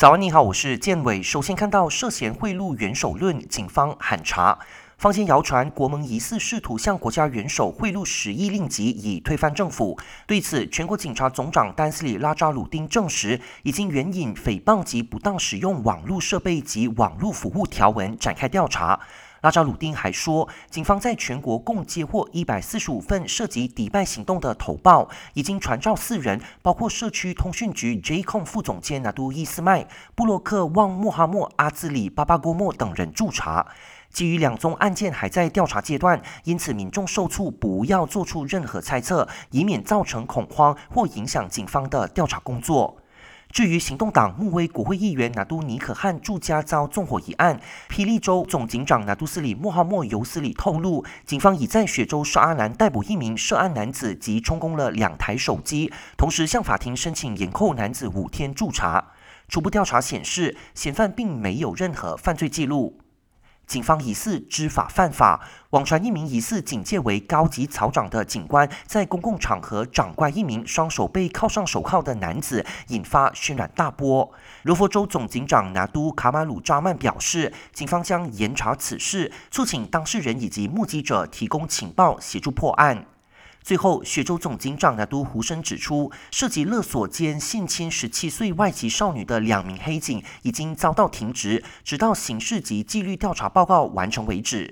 早安，你好，我是建伟。首先看到涉嫌贿赂元首论，警方喊查。坊间谣传国盟疑似试图向国家元首贿赂十亿令吉，以推翻政府。对此，全国警察总长丹斯里拉扎鲁丁证实，已经援引诽谤及不当使用网络设备及网络服务条文展开调查。拉扎鲁丁还说，警方在全国共接获一百四十五份涉及迪拜行动的投报，已经传召四人，包括社区通讯局 J 控副总监纳都伊斯麦、布洛克旺穆哈默阿兹里巴巴郭莫等人驻查。基于两宗案件还在调查阶段，因此民众受促不要做出任何猜测，以免造成恐慌或影响警方的调查工作。至于行动党穆威国会议员拿都尼可汉住家遭纵火一案，霹雳州总警长拿督斯里穆哈莫尤斯里透露，警方已在雪州沙阿南逮捕一名涉案男子及充公了两台手机，同时向法庭申请延扣男子五天驻查。初步调查显示，嫌犯并没有任何犯罪记录。警方疑似知法犯法，网传一名疑似警戒为高级草长的警官在公共场合掌掴一名双手被铐上手铐的男子，引发轩然大波。柔佛州总警长拿督卡马鲁扎曼表示，警方将严查此事，促请当事人以及目击者提供情报，协助破案。最后，雪州总警长纳都胡生指出，涉及勒索兼性侵十七岁外籍少女的两名黑警已经遭到停职，直到刑事及纪律调查报告完成为止。